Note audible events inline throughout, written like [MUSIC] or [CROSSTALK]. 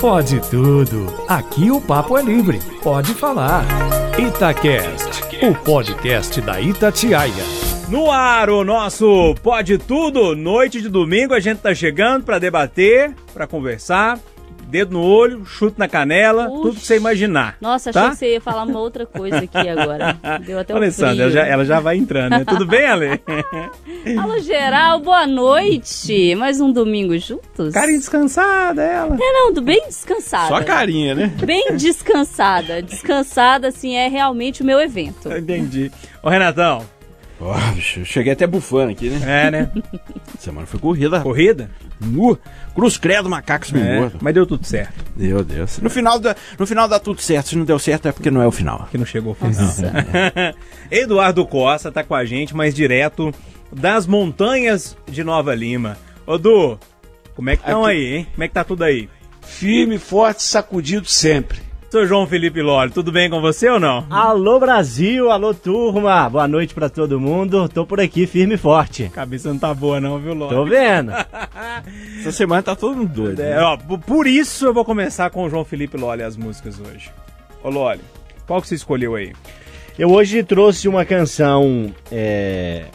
Pode tudo. Aqui o papo é livre. Pode falar. Itacast, o podcast da Itatiaia. No ar, o nosso Pode Tudo. Noite de domingo, a gente tá chegando para debater, para conversar dedo no olho, chute na canela, Ux. tudo que você imaginar. Nossa, achei tá? que você ia falar uma outra coisa aqui agora. [LAUGHS] Deu até um Alessandra, ela já, ela já vai entrando, né? Tudo bem, Ale? [LAUGHS] Alô, geral, boa noite. Mais um domingo juntos? Carinha descansada, ela. É, não, bem descansada. Só carinha, né? Bem [LAUGHS] descansada. Descansada, assim, é realmente o meu evento. Entendi. Ô, Renatão, oh, cheguei até bufando aqui, né? É, né? Semana foi corrida. Corrida? Nu. Cruz credo, macacos me é, Mas deu tudo certo. Meu Deus. No final, da, no final dá tudo certo. Se não deu certo é porque não é o final. Que não chegou ao final. [LAUGHS] Eduardo Costa tá com a gente, mais direto das montanhas de Nova Lima. Ô, Du, como é que estão aí, hein? Como é que tá tudo aí? Firme, forte, sacudido sempre. Sou João Felipe Lore, tudo bem com você ou não? Alô Brasil, alô turma, boa noite para todo mundo. Tô por aqui firme e forte. Cabeça não tá boa não, viu, Lore? Tô vendo. [LAUGHS] Essa semana tá todo mundo doido. É, né? ó, por isso eu vou começar com o João Felipe Lole as músicas hoje. Ô Lole, qual que você escolheu aí? Eu hoje trouxe uma canção é,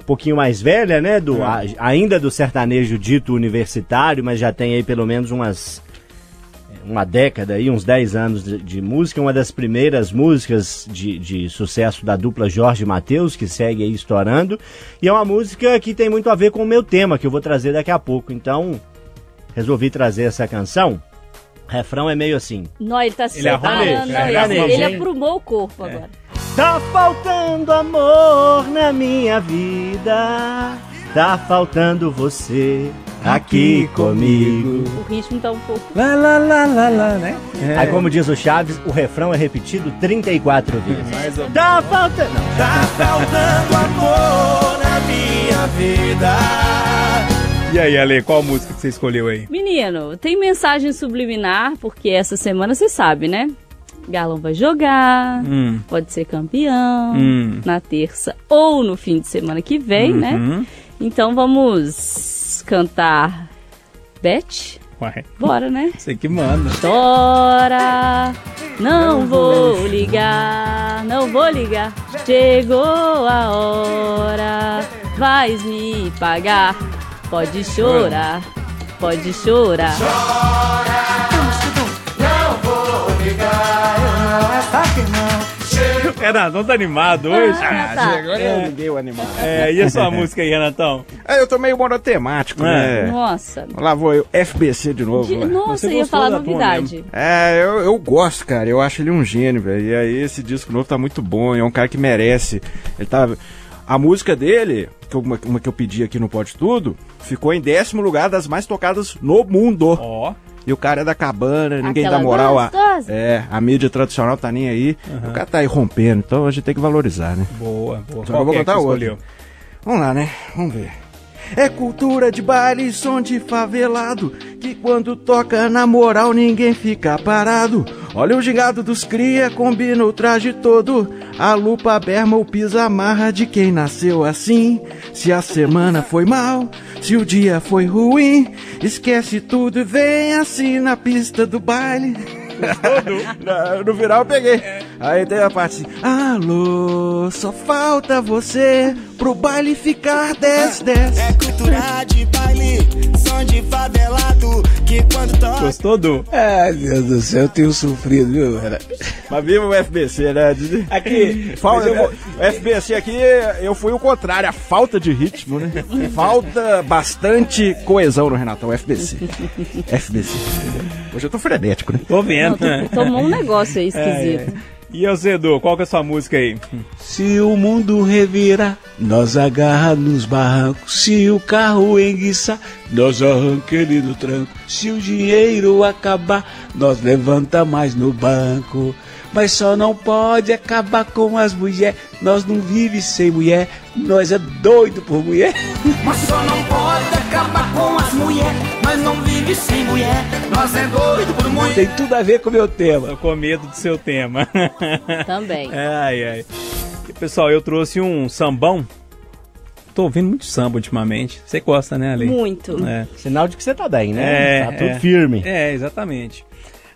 um pouquinho mais velha, né? Do, a, ainda do sertanejo dito universitário, mas já tem aí pelo menos umas uma década aí, uns 10 anos de, de, música, uma das primeiras músicas de, de sucesso da dupla Jorge Mateus, que segue aí estourando. E é uma música que tem muito a ver com o meu tema, que eu vou trazer daqui a pouco. Então, resolvi trazer essa canção. O refrão é meio assim. Não, ele tá se ele, arrumou, ele, ele, ele aprumou o corpo é. agora. Tá faltando amor na minha vida, tá faltando você aqui comigo. O ritmo tá um pouco. Lá, lá, lá, lá, lá, né? É. Aí, como diz o Chaves, o refrão é repetido 34 vezes. Mais tá faltando. Tá faltando amor na minha vida. E aí, Ale, qual música que você escolheu aí? Menino, tem mensagem subliminar, porque essa semana você sabe, né? Galão vai jogar, hum. pode ser campeão hum. na terça ou no fim de semana que vem, né? uhum. né? Então vamos cantar Beth? Uai. Bora, né? Você que manda. Chora, não vou ligar, não vou ligar. Chegou a hora, vais me pagar. Pode chorar, pode chorar. Chora, Renato, tá animado hoje? Ah, tá. agora é. ninguém o animado. É, e a sua música aí, Renatão? É, eu tô meio monotemático, é. né? Nossa. Lá vou eu, FBC de novo. De, nossa, eu ia falar novidade. É, eu, eu gosto, cara. Eu acho ele um gênio, velho. E aí esse disco novo tá muito bom. É um cara que merece. Ele tá... A música dele, que eu, uma, uma, que eu pedi aqui no Pode Tudo, ficou em décimo lugar das mais tocadas no mundo. Ó. Oh. E o cara é da cabana, ninguém Aquela dá moral. A, é, a mídia tradicional tá nem aí. Uhum. O cara tá aí rompendo, então a gente tem que valorizar, né? Boa, boa. Eu vou é contar outro. Vamos lá, né? Vamos ver. É cultura de baile, som de favelado. Que quando toca na moral ninguém fica parado. Olha o gingado dos cria, combina o traje todo. A lupa, berma, o pisa amarra de quem nasceu assim. Se a semana foi mal, se o dia foi ruim, esquece tudo e vem assim na pista do baile. No, no final eu peguei. Aí tem a parte assim: Alô, só falta você pro baile ficar 10, 10. É cultura de baile, som de favelado, que quando toca. Gostou do? Ai, Deus do céu, eu tenho sofrido, viu, cara? Mas viva o FBC, né? Aqui, falta, vou... o FBC aqui, eu fui o contrário, a falta de ritmo, né? Falta bastante coesão no Renatão, FBC. FBC. Hoje eu tô frenético, né? Tô vendo. Não, tomou um negócio aí [LAUGHS] esquisito. É, é. E eu, Zedu, qual que é a sua música aí? Se o mundo revirar, nós agarra nos barrancos. Se o carro enguiçar, nós arranca ele do tranco. Se o dinheiro acabar, nós levanta mais no banco. Mas só não pode acabar com as mulheres. Nós não vive sem mulher, nós é doido por mulher. Mas só não pode mulheres mas não vive sem mulher. Nós é doido por mulher. Tem tudo a ver com o meu tema. Tô com medo do seu tema. [LAUGHS] Também. Ai, ai. E, pessoal, eu trouxe um sambão tô ouvindo muito samba ultimamente. Você gosta, né, Ale? Muito. É. Sinal de que você tá bem, né? É, tá tudo é. firme. É, exatamente.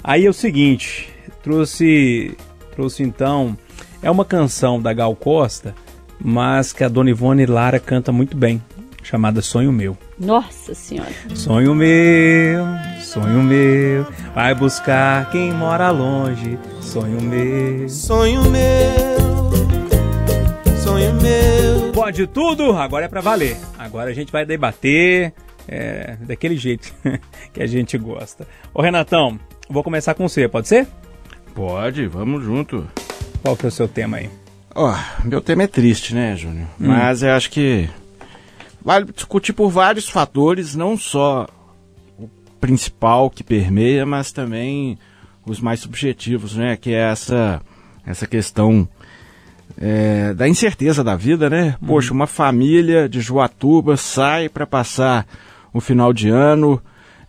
Aí é o seguinte, trouxe, trouxe então, é uma canção da Gal Costa, mas que a Dona Ivone Lara canta muito bem, chamada Sonho Meu. Nossa senhora. Sonho meu, sonho meu, vai buscar quem mora longe. Sonho meu. Sonho meu, sonho meu. Pode tudo, agora é pra valer. Agora a gente vai debater é, daquele jeito [LAUGHS] que a gente gosta. Ô Renatão, vou começar com você, pode ser? Pode, vamos junto. Qual que é o seu tema aí? Ó, meu tema é triste, né, Júnior? Mas eu acho que vale discutir por vários fatores, não só o principal que permeia, mas também os mais subjetivos, né? Que é essa, essa questão é, da incerteza da vida, né? Poxa, uma família de Joatuba sai para passar o final de ano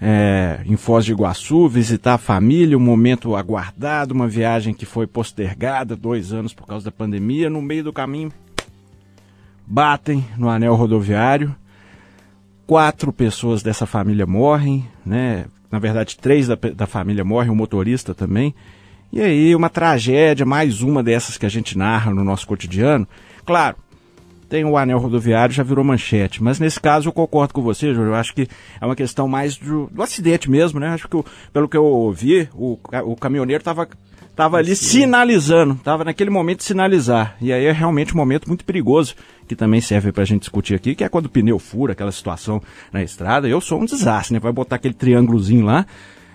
é, em Foz de Iguaçu, visitar a família, um momento aguardado, uma viagem que foi postergada dois anos por causa da pandemia. No meio do caminho, batem no anel rodoviário. Quatro pessoas dessa família morrem, né? Na verdade, três da, da família morrem, o motorista também. E aí, uma tragédia, mais uma dessas que a gente narra no nosso cotidiano. Claro, tem o anel rodoviário, já virou manchete. Mas nesse caso eu concordo com você, Júlio. Eu acho que é uma questão mais do, do acidente mesmo, né? Acho que, o- pelo que eu ouvi, o, o caminhoneiro estava tava ali sinalizando, estava naquele momento de sinalizar. E aí é realmente um momento muito perigoso, que também serve para a gente discutir aqui, que é quando o pneu fura, aquela situação na estrada. Eu sou um desastre, né? Vai botar aquele triângulozinho lá.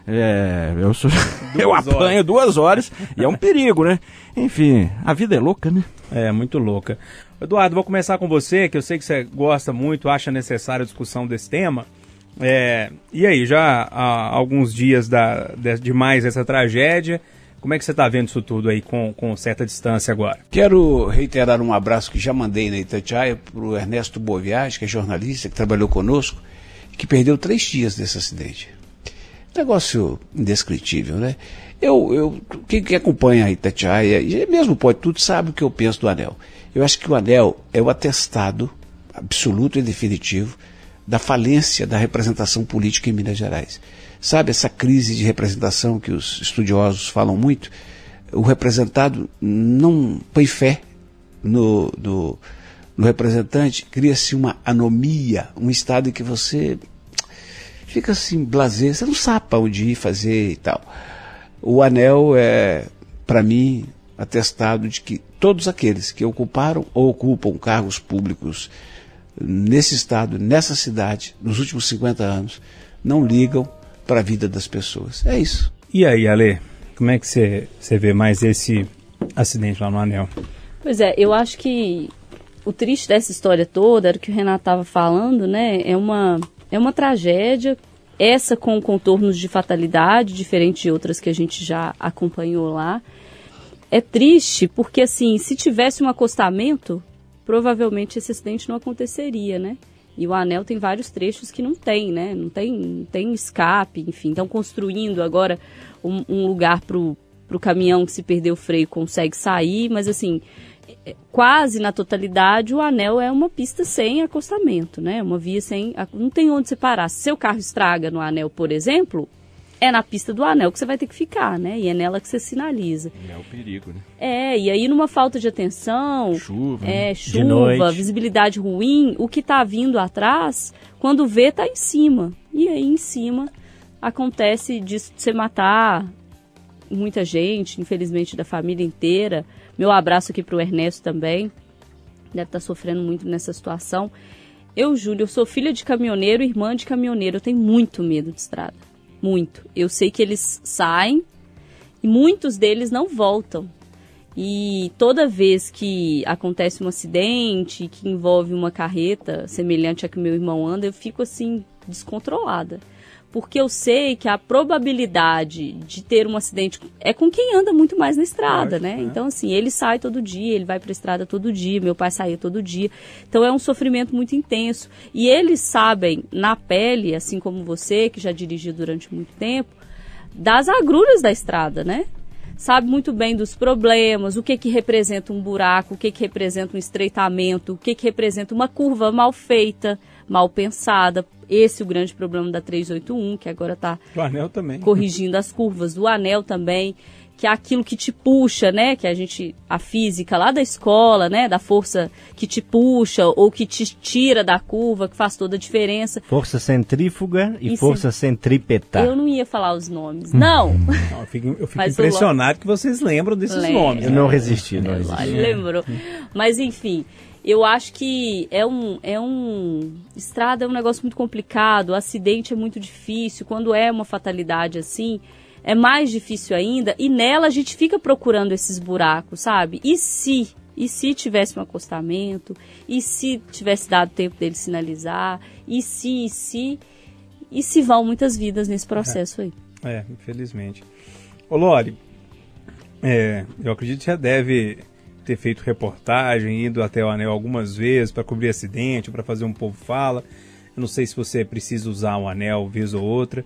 É, eu, sou, [LAUGHS] eu apanho duas horas e é um perigo, né? Enfim, a vida é louca, né? É, muito louca. Eduardo, vou começar com você, que eu sei que você gosta muito, acha necessária a discussão desse tema. É, e aí, já há alguns dias da, de, de mais essa tragédia, como é que você está vendo isso tudo aí com, com certa distância agora? Quero reiterar um abraço que já mandei na Itatiaia para o Ernesto Boviage, que é jornalista, que trabalhou conosco, que perdeu três dias desse acidente. Negócio indescritível, né? Eu, eu, quem que acompanha a Itatiaia, e mesmo pode tudo, sabe o que eu penso do anel. Eu acho que o anel é o atestado absoluto e definitivo da falência da representação política em Minas Gerais. Sabe essa crise de representação que os estudiosos falam muito? O representado não põe fé no, no, no representante, cria-se uma anomia, um estado em que você fica assim, blazer, você não sabe para onde ir fazer e tal. O anel é, para mim, atestado de que todos aqueles que ocuparam ou ocupam cargos públicos nesse estado, nessa cidade, nos últimos 50 anos, não ligam para a vida das pessoas. É isso. E aí, Ale, como é que você, você vê mais esse acidente lá no anel? Pois é, eu acho que o triste dessa história toda era o que o Renato estava falando, né? É uma, é uma tragédia, essa com contornos de fatalidade, diferente de outras que a gente já acompanhou lá. É triste porque, assim, se tivesse um acostamento, provavelmente esse acidente não aconteceria, né? E o anel tem vários trechos que não tem, né? Não tem, tem escape, enfim. Estão construindo agora um, um lugar para o caminhão que se perder o freio consegue sair, mas assim, é- quase na totalidade o anel é uma pista sem acostamento, né? Uma via sem. Não tem onde você parar. Se seu carro estraga no anel, por exemplo, é na pista do anel que você vai ter que ficar, né? E é nela que você sinaliza. É o perigo, né? É, e aí numa falta de atenção, Chuva. né? é, De chuva, visibilidade ruim, o que tá vindo atrás, quando vê, tá em cima. E aí em cima acontece de você matar muita gente, infelizmente da família inteira. Meu abraço aqui pro Ernesto também. Deve estar sofrendo muito nessa situação. Eu, Júlio, eu sou filha de caminhoneiro, irmã de caminhoneiro. Eu tenho muito medo de estrada. Muito. Eu sei que eles saem e muitos deles não voltam. E toda vez que acontece um acidente que envolve uma carreta semelhante à que meu irmão anda, eu fico assim descontrolada. Porque eu sei que a probabilidade de ter um acidente é com quem anda muito mais na estrada, né? Então, assim, ele sai todo dia, ele vai para a estrada todo dia, meu pai saía todo dia. Então, é um sofrimento muito intenso. E eles sabem, na pele, assim como você, que já dirigiu durante muito tempo, das agruras da estrada, né? Sabe muito bem dos problemas, o que que representa um buraco, o que que representa um estreitamento, o que que representa uma curva mal feita, mal pensada. Esse é o grande problema da 381, que agora está corrigindo as curvas, do anel também que é aquilo que te puxa, né? Que a gente, a física lá da escola, né? Da força que te puxa ou que te tira da curva, que faz toda a diferença. Força centrífuga e, e força se... centrípeta. Eu não ia falar os nomes, não. [LAUGHS] não eu fico, eu fico impressionado que vocês lembram desses Lembra. nomes. Eu não resisti, não resisti. Lembrou. Mas enfim, eu acho que é um, é um. Estrada é um negócio muito complicado, acidente é muito difícil. Quando é uma fatalidade assim, é mais difícil ainda, e nela a gente fica procurando esses buracos, sabe? E se? E se tivesse um acostamento? E se tivesse dado tempo dele sinalizar? E se, e se? E se vão muitas vidas nesse processo aí. É, infelizmente. Ô Lore, é, eu acredito que já deve ter feito reportagem, ido até o anel algumas vezes para cobrir acidente, para fazer um povo fala. Eu não sei se você precisa usar um anel vez ou outra.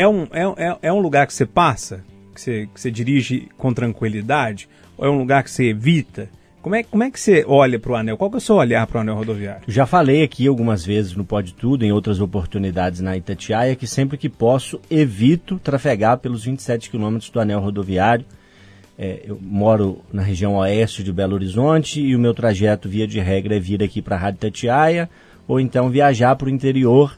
É um, é, é, é um lugar que você passa? Que você, que você dirige com tranquilidade? Ou é um lugar que você evita? Como é, como é que você olha para o anel? Qual que é o seu olhar para o anel rodoviário? Já falei aqui algumas vezes no Pode Tudo, em outras oportunidades na Itatiaia, que sempre que posso evito trafegar pelos 27 quilômetros do anel rodoviário. É, eu moro na região oeste de Belo Horizonte e o meu trajeto, via de regra, é vir aqui para a Rádio Itatiaia ou então viajar para o interior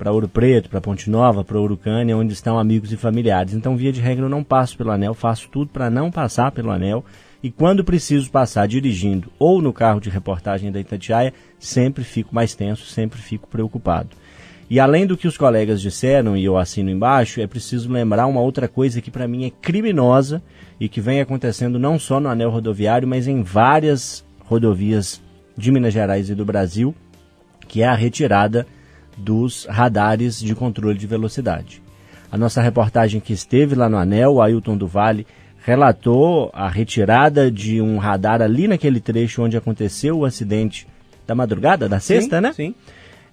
para Ouro Preto, para Ponte Nova, para Urucânia, onde estão amigos e familiares. Então, via de regra, eu não passo pelo anel, faço tudo para não passar pelo anel. E quando preciso passar dirigindo ou no carro de reportagem da Itatiaia, sempre fico mais tenso, sempre fico preocupado. E além do que os colegas disseram, e eu assino embaixo, é preciso lembrar uma outra coisa que para mim é criminosa e que vem acontecendo não só no anel rodoviário, mas em várias rodovias de Minas Gerais e do Brasil, que é a retirada dos radares de controle de velocidade. A nossa reportagem que esteve lá no Anel, o Ailton do Vale, relatou a retirada de um radar ali naquele trecho onde aconteceu o acidente da madrugada, da sexta, sim, né? Sim.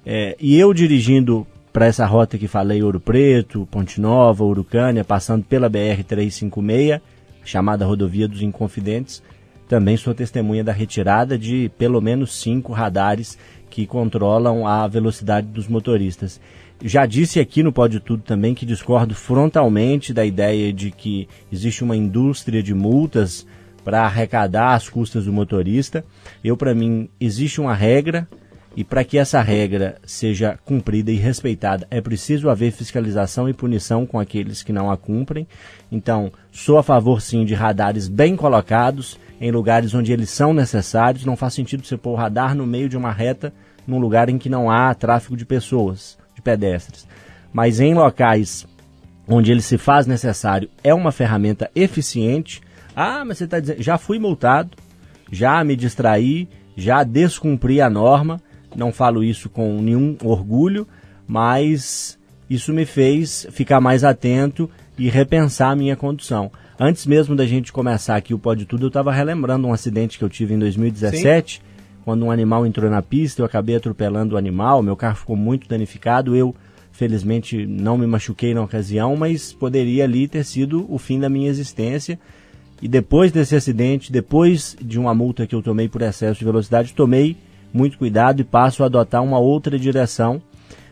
É, e eu dirigindo para essa rota que falei, Ouro Preto, Ponte Nova, Urucânia, passando pela BR-356, chamada Rodovia dos Inconfidentes, também sou testemunha da retirada de pelo menos cinco radares que controlam a velocidade dos motoristas. Já disse aqui no Pode Tudo também que discordo frontalmente da ideia de que existe uma indústria de multas para arrecadar as custas do motorista. Eu, para mim, existe uma regra e para que essa regra seja cumprida e respeitada, é preciso haver fiscalização e punição com aqueles que não a cumprem. Então, sou a favor sim de radares bem colocados em lugares onde eles são necessários. Não faz sentido você pôr o radar no meio de uma reta, num lugar em que não há tráfego de pessoas, de pedestres. Mas em locais onde ele se faz necessário, é uma ferramenta eficiente. Ah, mas você está dizendo, já fui multado, já me distraí, já descumpri a norma. Não falo isso com nenhum orgulho, mas isso me fez ficar mais atento e repensar a minha condução. Antes mesmo da gente começar aqui o Pode Tudo, eu estava relembrando um acidente que eu tive em 2017, Sim. Quando um animal entrou na pista, eu acabei atropelando o animal, meu carro ficou muito danificado, eu felizmente não me machuquei na ocasião, mas poderia ali ter sido o fim da minha existência. E depois desse acidente, depois de uma multa que eu tomei por excesso de velocidade, tomei muito cuidado e passo a adotar uma outra direção.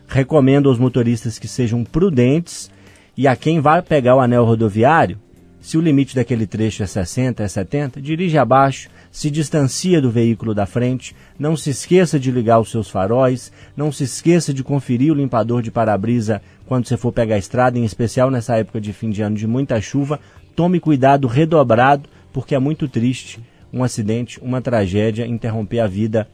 Recomendo aos motoristas que sejam prudentes e a quem vai pegar o anel rodoviário, se o limite daquele trecho é 60, é 70, dirige abaixo, se distancia do veículo da frente, não se esqueça de ligar os seus faróis, não se esqueça de conferir o limpador de para-brisa quando você for pegar a estrada, em especial nessa época de fim de ano de muita chuva. Tome cuidado redobrado, porque é muito triste um acidente, uma tragédia interromper a vida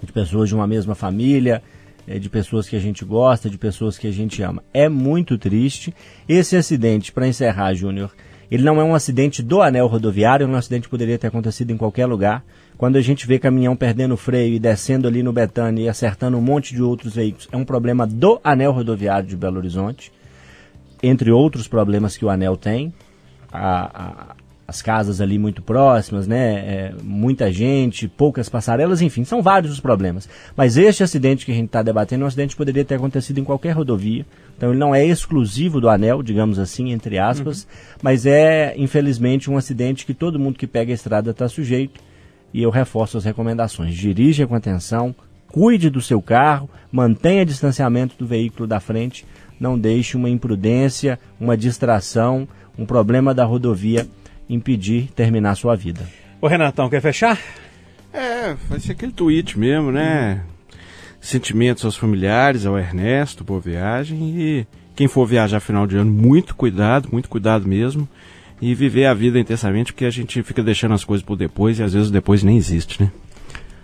de pessoas de uma mesma família, eh, de pessoas que a gente gosta, de pessoas que a gente ama. É muito triste. Esse acidente, para encerrar, Júnior, ele não é um acidente do anel rodoviário, é um acidente que poderia ter acontecido em qualquer lugar. Quando a gente vê caminhão perdendo freio e descendo ali no Betânia e acertando um monte de outros veículos, é um problema do anel rodoviário de Belo Horizonte. Entre outros problemas que o anel tem, a, as casas ali muito próximas, né? É, muita gente, poucas passarelas, enfim, são vários os problemas. Mas este acidente que a gente está debatendo é um acidente que poderia ter acontecido em qualquer rodovia. Então ele não é exclusivo do anel, digamos assim, entre aspas, uhum. mas é, infelizmente, um acidente que todo mundo que pega a estrada está sujeito. E eu reforço as recomendações. Dirija com atenção, cuide do seu carro, mantenha distanciamento do veículo da frente, não deixe uma imprudência, uma distração, um problema da rodovia impedir terminar sua vida. Ô Renatão, quer fechar? É, vai ser aquele tweet mesmo, né? Sentimentos aos familiares, ao Ernesto, boa viagem e quem for viajar final de ano, muito cuidado, muito cuidado mesmo e viver a vida intensamente, porque a gente fica deixando as coisas por depois e às vezes depois nem existe, né?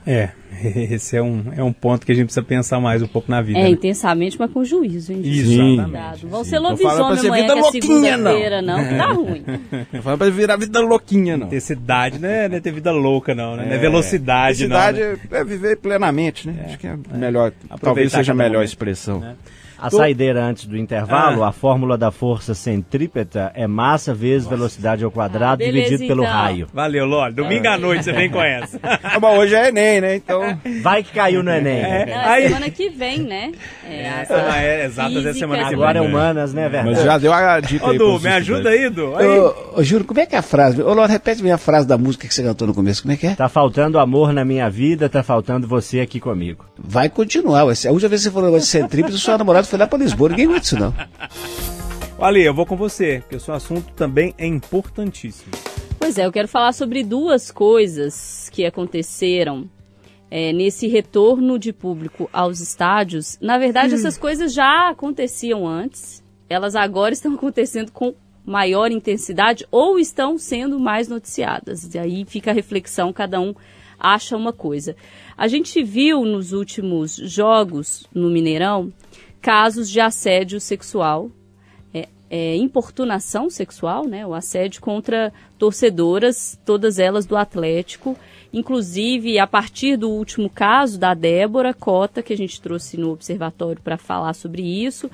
É, [LAUGHS] esse é um, é um ponto que a gente precisa pensar mais um pouco na vida. É, né? intensamente, mas com juízo, hein? Isso, exatamente. Vão ser lobisomem amanhã, que é segunda-feira, não, que tá ruim. [LAUGHS] Não fala pra virar vida louquinha, não. Intensidade, né? Não é ter vida louca, não, né? É, não é velocidade, não. Velocidade né? é viver plenamente, né? É, Acho que é melhor, talvez seja a melhor expressão. Né? A saideira antes do intervalo, ah. a fórmula da força centrípeta é massa vezes Nossa. velocidade ao quadrado ah, beleza, dividido pelo então. raio. Valeu, Loli. Domingo à noite você vem com essa. [LAUGHS] Bom, hoje é Enem, né? Então. Vai que caiu no Enem. É. Não, é semana que vem, né? É, é, ah, é exato, é semana que vem. Agora é humanas, né, velho? Mas já deu a dica Ô, aí. Du, me ajuda aí, Du. Aí. Ô, Juro, como é que é a frase? Ô, Loli, repete minha frase da música que você cantou no começo. Como é que é? Tá faltando amor na minha vida, tá faltando você aqui comigo. Vai continuar. A última vez que você falou de centrípeta, [LAUGHS] o seu namorado foi lá pra Lisboa. Ninguém aguenta isso, não. Ali, eu vou com você, porque o seu assunto também é importantíssimo. Pois é, eu quero falar sobre duas coisas que aconteceram é, nesse retorno de público aos estádios. Na verdade, hum. essas coisas já aconteciam antes, elas agora estão [LAUGHS] acontecendo com maior intensidade ou estão sendo mais noticiadas. E aí fica a reflexão, cada um acha uma coisa. A gente viu nos últimos jogos no Mineirão casos de assédio sexual, é, é, importunação sexual, né, o assédio contra torcedoras, todas elas do Atlético, inclusive a partir do último caso da Débora Cota, que a gente trouxe no observatório para falar sobre isso,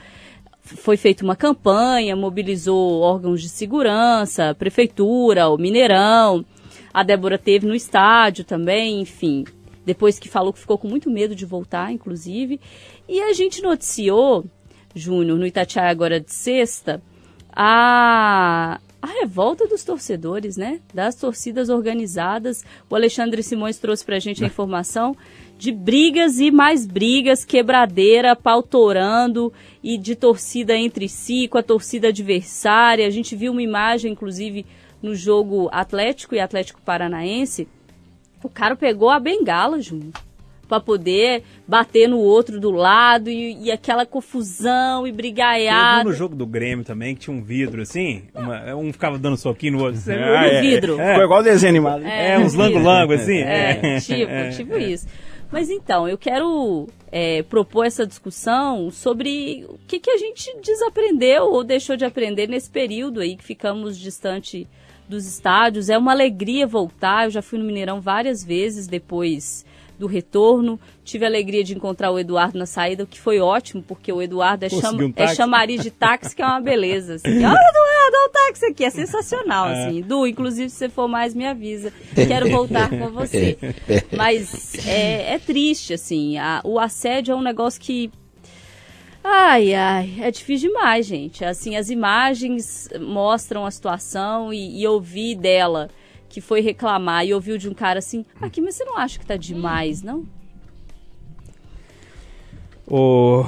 foi feita uma campanha, mobilizou órgãos de segurança, prefeitura, o Mineirão, a Débora teve no estádio também, enfim, depois que falou que ficou com muito medo de voltar, inclusive. E a gente noticiou, Júnior, no Itatiaia agora de sexta, a, a revolta dos torcedores, né? Das torcidas organizadas. O Alexandre Simões trouxe pra gente a [LAUGHS] informação de brigas e mais brigas, quebradeira, pautorando e de torcida entre si, com a torcida adversária. A gente viu uma imagem, inclusive, no jogo Atlético e Atlético Paranaense. O cara pegou a bengala, Júnior para poder bater no outro do lado e, e aquela confusão e brigaiada. no jogo do Grêmio também, que tinha um vidro assim, uma, um ficava dando soquinho no outro. Viu ah, é, vidro? É, Foi igual desenho animado. É, é uns lango-lango assim. É, tipo, é. tipo isso. Mas então, eu quero é, propor essa discussão sobre o que, que a gente desaprendeu ou deixou de aprender nesse período aí que ficamos distante dos estádios. É uma alegria voltar. Eu já fui no Mineirão várias vezes depois do retorno. Tive a alegria de encontrar o Eduardo na saída, o que foi ótimo, porque o Eduardo é, cham um é chamariz de táxi, que é uma beleza. Assim. [LAUGHS] Olha, Eduardo, olha o táxi aqui, é sensacional. É. Assim. Du, inclusive, se você for mais, me avisa. [LAUGHS] Quero voltar com você. [LAUGHS] Mas é, é triste, assim. A, o assédio é um negócio que Ai, ai, é difícil demais, gente. Assim, as imagens mostram a situação e, e ouvir dela que foi reclamar e ouviu de um cara assim, aqui, mas você não acha que tá demais, não? O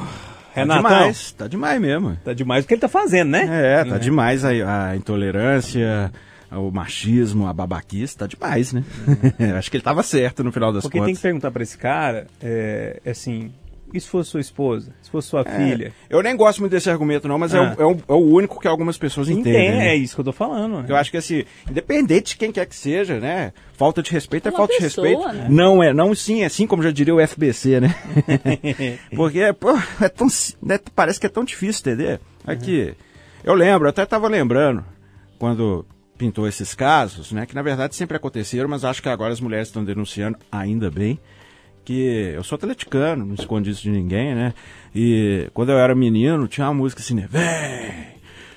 Renato. Tá demais, tá demais mesmo. Tá demais o que ele tá fazendo, né? É, tá é. demais a, a, intolerância, o machismo, a babaquice, tá demais, né? É. [LAUGHS] Acho que ele tava certo no final das Porque contas. Porque tem que perguntar para esse cara, é, é assim, e se fosse sua esposa? Se fosse sua é, filha? Eu nem gosto muito desse argumento, não, mas é ah. é, o, é, o, é, o, único que algumas pessoas entendem. Entende, né? É isso que eu tô falando. Eu acho que assim, independente de quem quer que seja, né? Falta de respeito é, é falta pessoa, de respeito. Né? Não é, não sim, é assim como já diria o FBC, né? [LAUGHS] Porque, pô, é tão, né, parece que é tão difícil entender. Aqui, uhum. eu lembro, eu até tava lembrando, quando pintou esses casos, né? Que na verdade sempre aconteceram, mas acho que agora as mulheres estão denunciando, ainda bem que eu sou atleticano, não escondi isso de ninguém, né? E quando eu era menino, tinha uma música assim, né? Vem!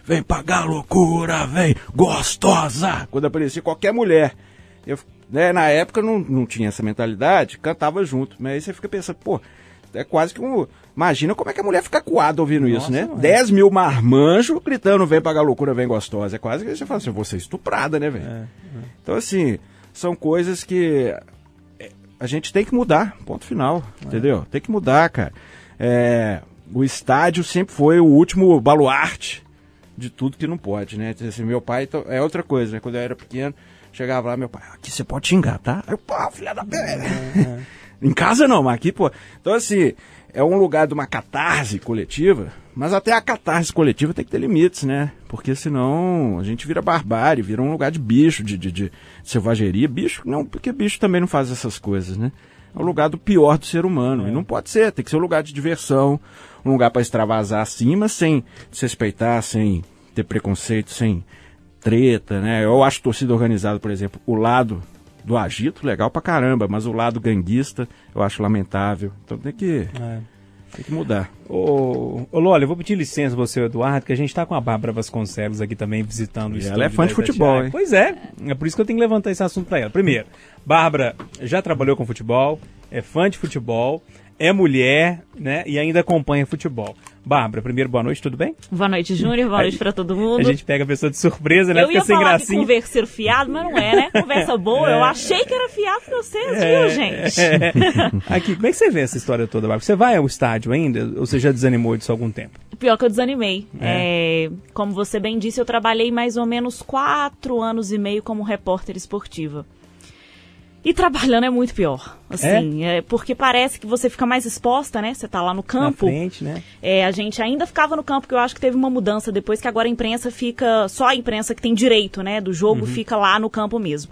vem pagar loucura, vem gostosa. Quando aparecia qualquer mulher. Eu, né, na época não, não tinha essa mentalidade, cantava junto. Mas aí você fica pensando, pô, é quase que um. Imagina como é que a mulher fica coada ouvindo Nossa, isso, né? Mãe. 10 mil marmanjos gritando, vem pagar loucura, vem gostosa. É quase que você fala assim, você estuprada, né, velho? É, é. Então, assim, são coisas que é, a gente tem que mudar, ponto final, é. entendeu? Tem que mudar, cara. É, o estádio sempre foi o último baluarte de tudo que não pode, né? Assim, meu pai então, é outra coisa, né? Quando eu era pequeno, chegava lá, meu pai, aqui você pode xingar, tá? Aí eu, pô, filha da. É. [LAUGHS] em casa não, mas aqui, pô. Então, assim, é um lugar de uma catarse coletiva, mas até a catarse coletiva tem que ter limites, né? Porque senão a gente vira barbárie, vira um lugar de bicho, de, de, de selvageria. Bicho, não, porque bicho também não faz essas coisas, né? É o lugar do pior do ser humano. É. E não pode ser, tem que ser um lugar de diversão, um lugar para extravasar acima, sem desrespeitar, sem ter preconceito, sem treta, né? Eu acho torcida organizada, por exemplo, o lado do agito, legal pra caramba, mas o lado ganguista eu acho lamentável. Então tem que. É. Tem que mudar. Ô, ô eu vou pedir licença você, Eduardo, que a gente está com a Bárbara Vasconcelos aqui também visitando o estúdio. Ela é fã de futebol, hein? Pois é, é por isso que eu tenho que levantar esse assunto para ela. Primeiro, Bárbara já trabalhou com futebol, é fã de futebol, é mulher, né, e ainda acompanha futebol. Bárbara, primeiro, boa noite, tudo bem? Boa noite, Júnior, boa noite pra todo mundo. A gente pega a pessoa de surpresa, né? Eu Fica ia sem falar gracinha. que conversa fiado, mas não é, né? Conversa [LAUGHS] boa, é. eu achei que era fiado pra vocês, é, viu, gente? É. [LAUGHS] Aqui, como é que você vê essa história toda, Bárbara? Você vai ao estádio ainda ou você já desanimou disso há algum tempo? Pior que eu desanimei. É. é. como você bem disse, eu trabalhei mais ou menos quatro anos e meio como repórter esportiva. E trabalhando é muito pior, assim, é? é? porque parece que você fica mais exposta, né? Você tá lá no campo. Na frente, né? É, a gente ainda ficava no campo, que eu acho que teve uma mudança depois que agora a imprensa fica, só a imprensa que tem direito, né, do jogo uhum. fica lá no campo mesmo.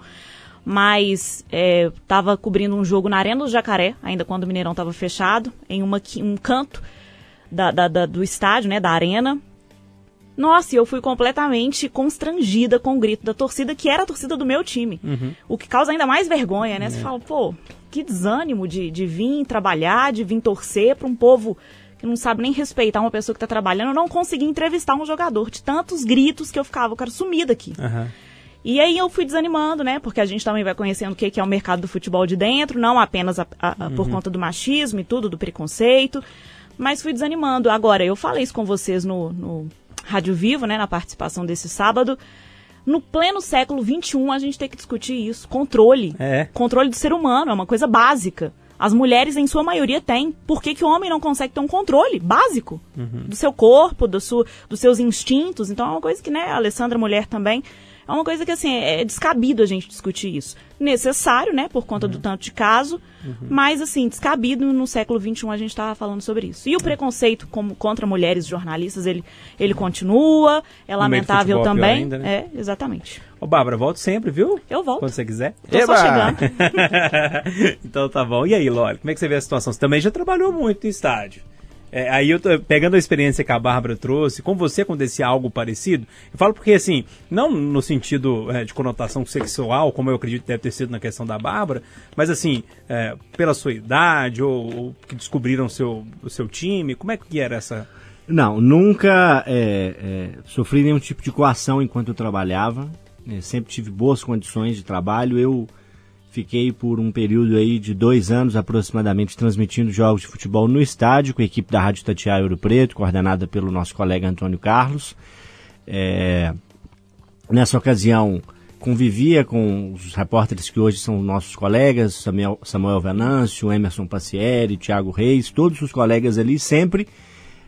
Mas é, tava cobrindo um jogo na Arena do Jacaré, ainda quando o Mineirão tava fechado, em uma, um canto da, da, da, do estádio, né, da arena. Nossa, e eu fui completamente constrangida com o grito da torcida, que era a torcida do meu time. Uhum. O que causa ainda mais vergonha, né? É. Você fala, pô, que desânimo de, de vir trabalhar, de vir torcer para um povo que não sabe nem respeitar uma pessoa que está trabalhando. Eu não consegui entrevistar um jogador de tantos gritos que eu ficava, eu quero sumir daqui. Uhum. E aí eu fui desanimando, né? Porque a gente também vai conhecendo o que é o mercado do futebol de dentro, não apenas a, a, uhum. por conta do machismo e tudo, do preconceito. Mas fui desanimando. Agora, eu falei isso com vocês no, no Rádio Vivo, né, na participação desse sábado. No pleno século XXI, a gente tem que discutir isso. Controle. É. Controle do ser humano, é uma coisa básica. As mulheres, em sua maioria, têm. Por que, que o homem não consegue ter um controle básico uhum. do seu corpo, do su, dos seus instintos? Então é uma coisa que, né, a Alessandra, mulher também, é uma coisa que, assim, é descabido a gente discutir isso. Necessário, né, por conta uhum. do tanto de caso, uhum. mas, assim, descabido no século XXI a gente estava falando sobre isso. E o preconceito como, contra mulheres jornalistas, ele, ele continua, é lamentável também. Ainda, né? É, exatamente. Ô, Bárbara, volto sempre, viu? Eu volto. Quando você quiser. Tô Eba! só chegando. [LAUGHS] então tá bom. E aí, Loli, como é que você vê a situação? Você também já trabalhou muito em estádio. É, aí eu tô pegando a experiência que a Bárbara trouxe, com você acontecia algo parecido? Eu falo porque, assim, não no sentido é, de conotação sexual, como eu acredito que deve ter sido na questão da Bárbara, mas assim, é, pela sua idade, ou, ou, que descobriram seu, o seu time, como é que era essa. Não, nunca é, é, sofri nenhum tipo de coação enquanto eu trabalhava. É, sempre tive boas condições de trabalho. Eu Fiquei por um período aí de dois anos aproximadamente transmitindo jogos de futebol no estádio com a equipe da Rádio Tatiá Ouro Preto, coordenada pelo nosso colega Antônio Carlos. É, nessa ocasião convivia com os repórteres que hoje são nossos colegas, Samuel, Samuel Venâncio, Emerson Passieri, Thiago Reis, todos os colegas ali sempre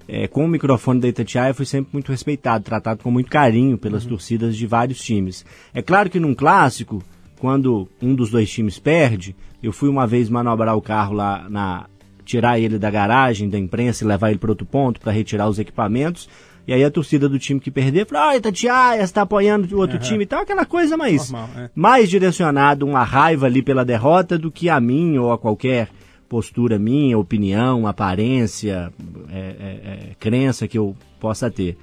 é, com o microfone da Itatiaia fui sempre muito respeitado, tratado com muito carinho pelas uhum. torcidas de vários times. É claro que num clássico quando um dos dois times perde, eu fui uma vez manobrar o carro lá na tirar ele da garagem da imprensa e levar ele para outro ponto para retirar os equipamentos. E aí a torcida do time que perder falou, ah, Itatiaia, está apoiando o outro uhum. time e tal, aquela coisa mais, Normal, é. mais direcionado, uma raiva ali pela derrota do que a mim ou a qualquer postura minha, opinião, aparência, é, é, é crença que eu possa ter.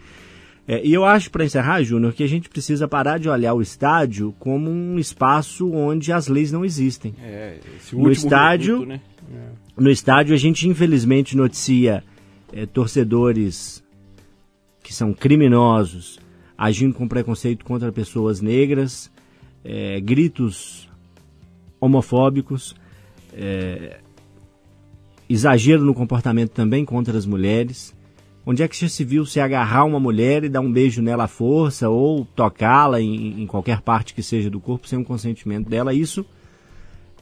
É, e eu acho, para encerrar, Júnior, que a gente precisa parar de olhar o estádio como um espaço onde as leis não existem. É, no estádio, minuto, né? no estádio a gente infelizmente noticia é, torcedores que são criminosos agindo com preconceito contra pessoas negras, é, gritos homofóbicos, é, exagero no comportamento também contra as mulheres. Onde é que já se viu se agarrar uma mulher e dar um beijo nela à força ou tocá-la em, em, qualquer parte que seja do corpo sem o consentimento dela? Isso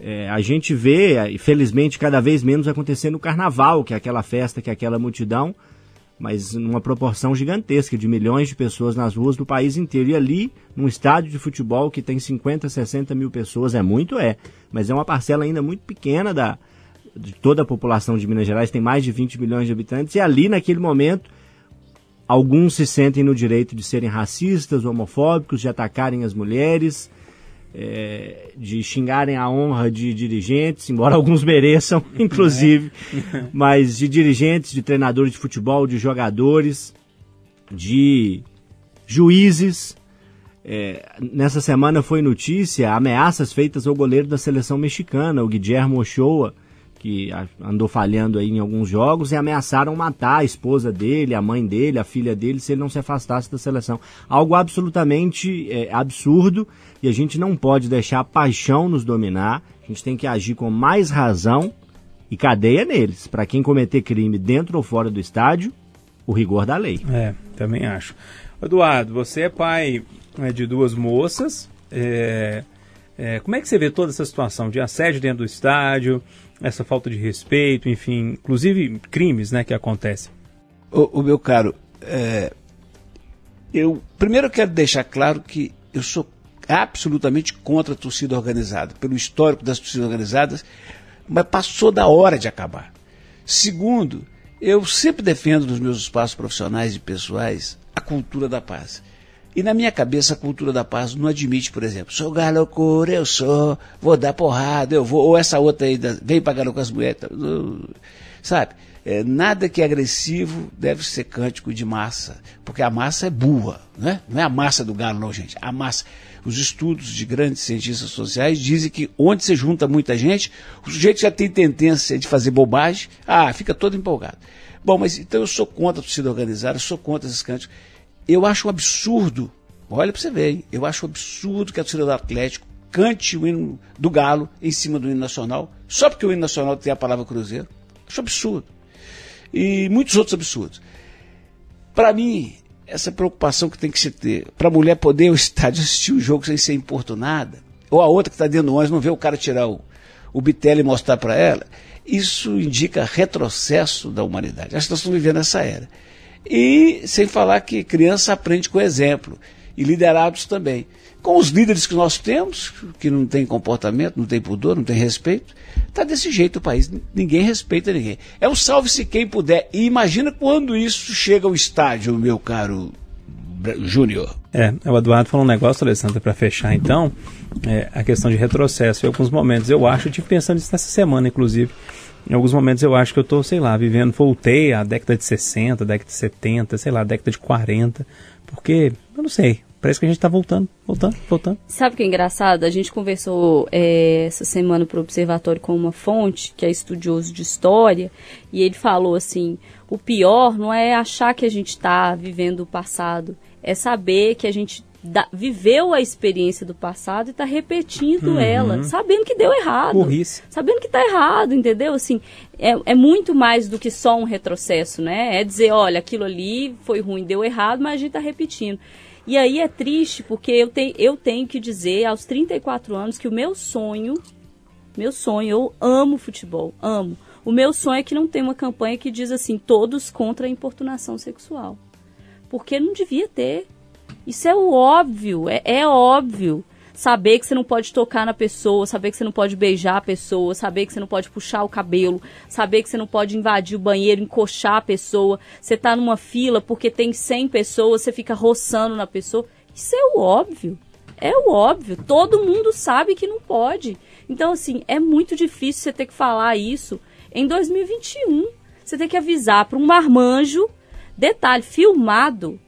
é, a gente vê, felizmente, cada vez menos acontecer no carnaval, que é aquela festa, que é aquela multidão, mas numa proporção gigantesca de milhões de pessoas nas ruas do país inteiro. E ali, num estádio de futebol que tem 50, 60 mil pessoas, é muito, é, mas é uma parcela ainda muito pequena da, de toda a população de Minas Gerais, tem mais de 20 milhões de habitantes, e ali, naquele momento, alguns se sentem no direito de serem racistas, homofóbicos, de atacarem as mulheres é, de xingarem a honra de dirigentes, embora [LAUGHS] alguns mereçam, inclusive, [LAUGHS] mas de dirigentes, de treinadores de futebol, de jogadores, de juízes. É, nessa semana foi notícia ameaças feitas ao goleiro da seleção mexicana, o Guillermo Ochoa, que andou falhando aí em alguns jogos e ameaçaram matar a esposa dele, a mãe dele, a filha dele, se ele não se afastasse da seleção. Algo absolutamente é, absurdo e a gente não pode deixar a paixão nos dominar. A gente tem que agir com mais razão e cadeia neles. Para quem cometer crime dentro ou fora do estádio, o rigor da lei. É, também acho. Eduardo, você é pai né, de duas moças. É, é, como é que você vê toda essa situação de assédio dentro do estádio? Essa falta de respeito, enfim, inclusive crimes né, que acontecem? O, o meu caro, é, eu primeiro quero deixar claro que eu sou absolutamente contra a torcida organizada, pelo histórico das torcidas organizadas, mas passou da hora de acabar. Segundo, eu sempre defendo nos meus espaços profissionais e pessoais a cultura da paz. E na minha cabeça a cultura da paz não admite, por exemplo, sou loucura, eu sou, vou dar porrada, eu vou, ou essa outra aí, vem pagar com as mulheres, sabe? É, nada que é agressivo deve ser cântico de massa, porque a massa é burra, né? não é a massa do galo não, gente, a massa. Os estudos de grandes cientistas sociais dizem que onde se junta muita gente, o sujeito já tem tendência de fazer bobagem, ah, fica todo empolgado. Bom, mas então eu sou contra a torcida organizada, eu sou contra esses cânticos. Eu acho absurdo, olha para você ver, hein? eu acho absurdo que a torcida do Atlético cante o hino do Galo em cima do hino nacional, só porque o hino nacional tem a palavra Cruzeiro. Acho absurdo. E muitos outros absurdos. Para mim, essa preocupação que tem que se ter, para a mulher poder ir ao [LAUGHS] estádio assistir o jogo sem ser importunada, ou a outra que está dentro do ônibus não vê o cara tirar o, o bitelo e mostrar para ela, isso indica retrocesso da humanidade. Acho que nós estamos vivendo essa era. E sem falar que criança aprende com exemplo, e liderados também. Com os líderes que nós temos, que não tem comportamento, não tem pudor, não tem respeito, está desse jeito o país. Ninguém respeita ninguém. É um salve-se quem puder. E imagina quando isso chega ao estádio, meu caro Júnior. É, o Eduardo falou um negócio, Alessandra, para fechar então, é, a questão de retrocesso. Em alguns momentos, eu acho, eu tive pensando nisso nessa semana, inclusive, em alguns momentos eu acho que eu tô, sei lá, vivendo, voltei à década de 60, década de 70, sei lá, década de 40, porque, eu não sei, parece que a gente está voltando, voltando, voltando. Sabe o que é engraçado? A gente conversou é, essa semana para o Observatório com uma fonte, que é estudioso de história, e ele falou assim: o pior não é achar que a gente está vivendo o passado, é saber que a gente da, viveu a experiência do passado e está repetindo uhum. ela, sabendo que deu errado. Burrice. Sabendo que está errado, entendeu? Assim, é, é muito mais do que só um retrocesso, né? É dizer, olha, aquilo ali foi ruim, deu errado, mas a gente está repetindo. E aí é triste porque eu, te, eu tenho que dizer aos 34 anos que o meu sonho, meu sonho, eu amo futebol, amo. O meu sonho é que não tem uma campanha que diz assim, todos contra a importunação sexual. Porque não devia ter. Isso é o óbvio, é, é óbvio. Saber que você não pode tocar na pessoa, saber que você não pode beijar a pessoa, saber que você não pode puxar o cabelo, saber que você não pode invadir o banheiro, encoxar a pessoa. Você tá numa fila porque tem 100 pessoas, você fica roçando na pessoa. Isso é o óbvio. É o óbvio. Todo mundo sabe que não pode. Então, assim, é muito difícil você ter que falar isso em 2021. Você tem que avisar para um marmanjo, detalhe, filmado,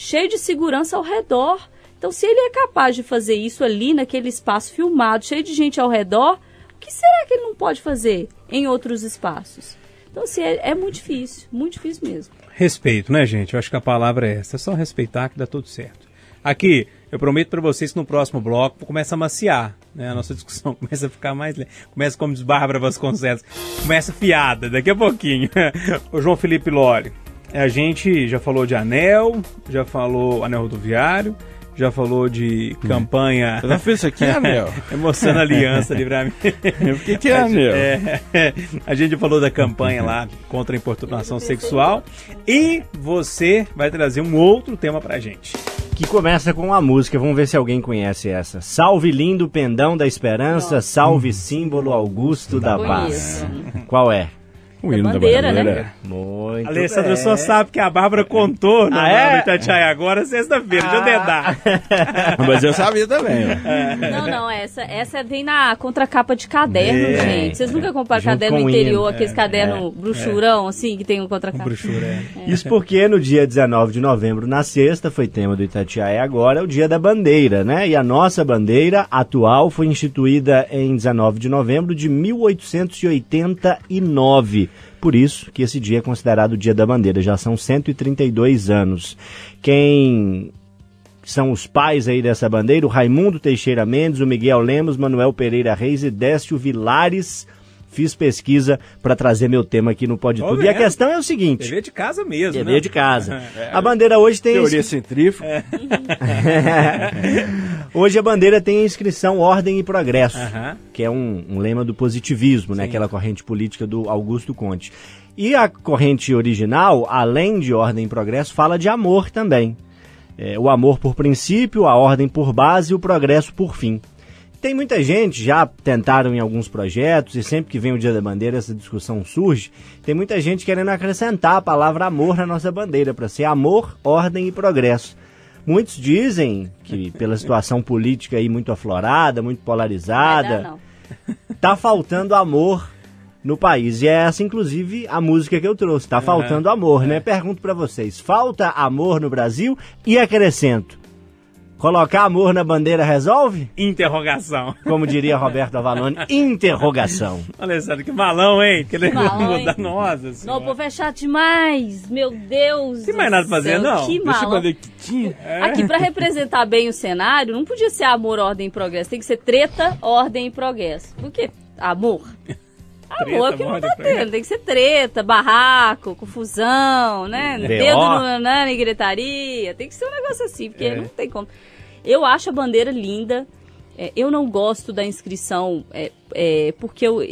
cheio de segurança ao redor. Então, se ele é capaz de fazer isso ali naquele espaço filmado, cheio de gente ao redor, o que será que ele não pode fazer em outros espaços? Então, assim, é, é muito difícil, muito difícil mesmo. Respeito, né, gente? Eu acho que a palavra é essa. É só respeitar que dá tudo certo. Aqui, eu prometo para vocês que no próximo bloco começa a maciar, né? A nossa [LAUGHS] discussão começa a ficar mais... Começa como diz Bárbara Vasconcelos, começa fiada daqui a pouquinho. [LAUGHS] o João Felipe Lore, a gente já falou de anel, já falou anel rodoviário, já falou de campanha. Você já fez isso aqui, anel? [LAUGHS] Emocionando aliança ali pra mim. [LAUGHS] O que, que é anel? É, é, a gente falou da campanha lá contra a importunação sexual. E você vai trazer um outro tema pra gente. Que começa com uma música, vamos ver se alguém conhece essa. Salve lindo pendão da esperança, salve símbolo Augusto da paz. Qual é? O hino bandeira, da né? bandeira. Muito Alessandro bem. só sabe que a Bárbara contou no, Ah, é? no Itatiaia agora, sexta-feira, de eu dedar. [LAUGHS] Mas eu sabia também. ó. Não, não, essa, essa vem na contracapa de caderno, É. gente. Vocês nunca compraram Junto caderno com interior, hino. aqueles cadernos bruxurão, assim, que tem um contracapa. Bruxura, é. Isso porque no dia 19 de novembro, na sexta, foi tema do Itatiaia agora, é o dia da bandeira, né? E a nossa bandeira atual foi instituída em 19 de novembro de 1889. Por isso que esse dia é considerado o dia da bandeira, já são 132 anos. Quem são os pais aí dessa bandeira, o Raimundo Teixeira Mendes, o Miguel Lemos, Manuel Pereira Reis e Décio Vilares. Fiz pesquisa para trazer meu tema aqui no Pode Tudo. E a vendo. questão é o seguinte: TV de casa mesmo, TV né? de casa. [LAUGHS] A bandeira hoje tem. Teoria centrífuga. [LAUGHS] [LAUGHS] hoje a bandeira tem a inscrição Ordem e Progresso, Aham. que é um, um lema do positivismo, né? Aquela corrente política do Augusto Conte. E a corrente original, além de Ordem e Progresso, fala de amor também. É, o amor por princípio, a ordem por base e o progresso por fim. Tem muita gente, já tentaram em alguns projetos, e sempre que vem o Dia da Bandeira essa discussão surge, tem muita gente querendo acrescentar a palavra amor na nossa bandeira, para ser amor, ordem e progresso. Muitos dizem que pela situação política aí muito aflorada, muito polarizada, dar, não. tá faltando amor no país. E é essa, inclusive, a música que eu trouxe. Tá faltando amor, né? Pergunto pra vocês: falta amor no Brasil? E acrescento: colocar amor na bandeira resolve? Interrogação. Como diria Roberto Avalone, interrogação. Alessandro, que malão, hein? Que ele malão, hein? nossa Não, o senhora. povo é chato demais. Meu Deus. Tem mais nada pra fazer, não? Que Deixa eu mala. ver que tinha. Aqui, pra representar bem o cenário, não podia ser amor, ordem e progresso. Tem que ser treta, ordem e progresso. Por quê? Amor. É o que não tá tendo. Tem que ser treta, barraco, confusão, né? B.O. Dedo no, na gritaria. Tem que ser um negócio assim, porque não tem como. Eu acho a bandeira linda. É, eu não gosto da inscrição é, é, porque eu,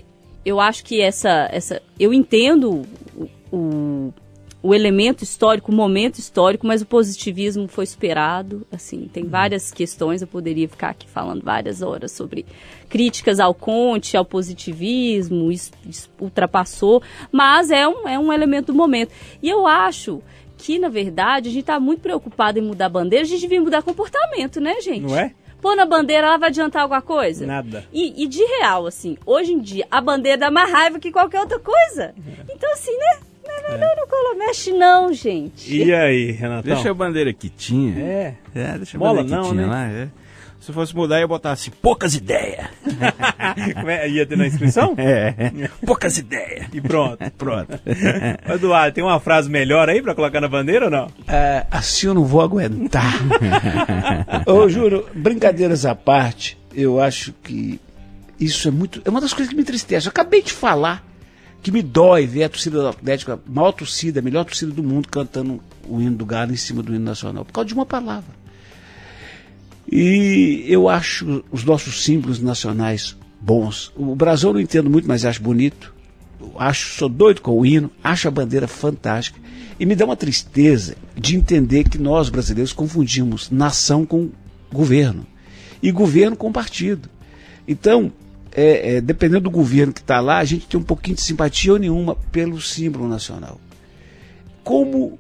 eu acho que essa, essa. Eu entendo o, o, o elemento histórico, o momento histórico, mas o positivismo foi superado. Assim, tem várias questões. Eu poderia ficar aqui falando várias horas sobre críticas ao Conte, ao positivismo, isso, isso ultrapassou, mas é um, é um elemento do momento. E eu acho que, na verdade, a gente está muito preocupado em mudar a bandeira, a gente devia mudar comportamento, né, gente? Não é? Pôr na bandeira, ela vai adiantar alguma coisa? Nada. E, e de real, assim, hoje em dia, a bandeira dá mais raiva que qualquer outra coisa. Então, assim, né? Não, não, não, não, colo- mexe não, gente. E aí, Renatão? Deixa a bandeira que tinha. É. É, deixa a Mola bandeira que não, tinha né? lá. é. Se fosse mudar, ia botar assim, poucas ideias. [LAUGHS] É? Ia ter na inscrição? [LAUGHS] É, poucas ideias. E pronto. [LAUGHS] Pronto. Eduardo, tem uma frase melhor aí pra colocar na bandeira ou não? É, assim eu não vou aguentar. eu juro, brincadeiras à parte, eu acho que isso é muito. É uma das coisas que me entristece. Eu acabei de falar que me dói ver a torcida do Atlético, a maior torcida, a melhor torcida do mundo, cantando o hino do Galo em cima do hino nacional, por causa de uma palavra. E eu acho os nossos símbolos nacionais bons. O Brasil eu não entendo muito, mas acho bonito. Eu acho, sou doido com o hino, acho a bandeira fantástica. E me dá uma tristeza de entender que nós, brasileiros, confundimos nação com governo. E governo com partido. Então, é, é, dependendo do governo que está lá, a gente tem um pouquinho de simpatia ou nenhuma pelo símbolo nacional. Como